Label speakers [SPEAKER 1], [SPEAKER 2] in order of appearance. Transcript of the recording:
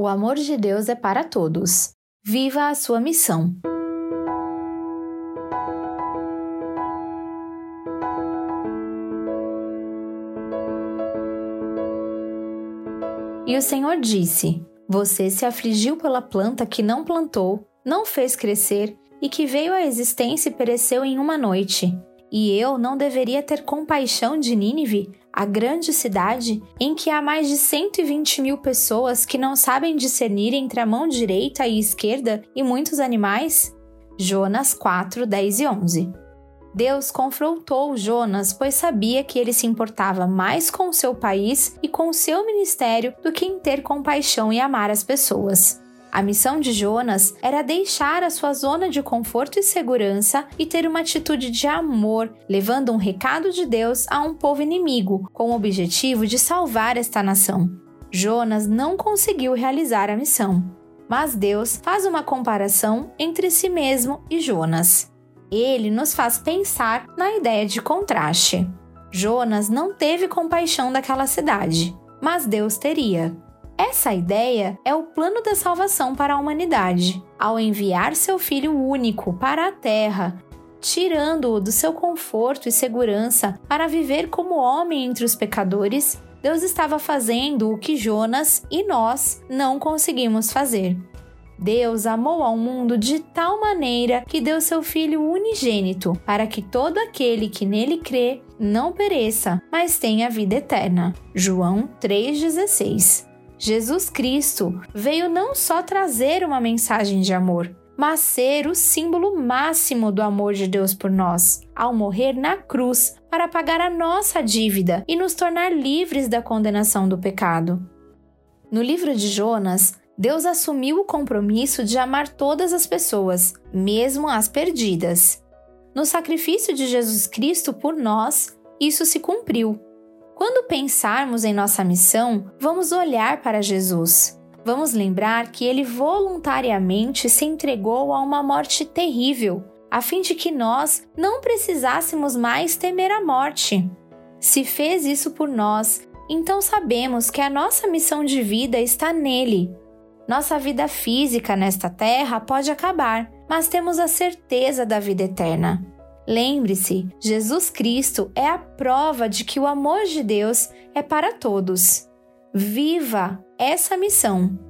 [SPEAKER 1] O amor de Deus é para todos. Viva a sua missão. E o Senhor disse: Você se afligiu pela planta que não plantou, não fez crescer e que veio à existência e pereceu em uma noite. E eu não deveria ter compaixão de Nínive, a grande cidade em que há mais de 120 mil pessoas que não sabem discernir entre a mão direita e esquerda e muitos animais? Jonas 4, 10 e 11. Deus confrontou Jonas, pois sabia que ele se importava mais com seu país e com seu ministério do que em ter compaixão e amar as pessoas. A missão de Jonas era deixar a sua zona de conforto e segurança e ter uma atitude de amor, levando um recado de Deus a um povo inimigo, com o objetivo de salvar esta nação. Jonas não conseguiu realizar a missão, mas Deus faz uma comparação entre si mesmo e Jonas. Ele nos faz pensar na ideia de contraste. Jonas não teve compaixão daquela cidade, mas Deus teria. Essa ideia é o plano da salvação para a humanidade, ao enviar seu Filho único para a Terra, tirando-o do seu conforto e segurança para viver como homem entre os pecadores. Deus estava fazendo o que Jonas e nós não conseguimos fazer. Deus amou ao mundo de tal maneira que deu seu Filho unigênito, para que todo aquele que nele crê não pereça, mas tenha vida eterna. João 3,16 Jesus Cristo veio não só trazer uma mensagem de amor, mas ser o símbolo máximo do amor de Deus por nós, ao morrer na cruz para pagar a nossa dívida e nos tornar livres da condenação do pecado. No livro de Jonas, Deus assumiu o compromisso de amar todas as pessoas, mesmo as perdidas. No sacrifício de Jesus Cristo por nós, isso se cumpriu. Quando pensarmos em nossa missão, vamos olhar para Jesus. Vamos lembrar que ele voluntariamente se entregou a uma morte terrível, a fim de que nós não precisássemos mais temer a morte. Se fez isso por nós, então sabemos que a nossa missão de vida está nele. Nossa vida física nesta terra pode acabar, mas temos a certeza da vida eterna. Lembre-se, Jesus Cristo é a prova de que o amor de Deus é para todos. Viva essa missão!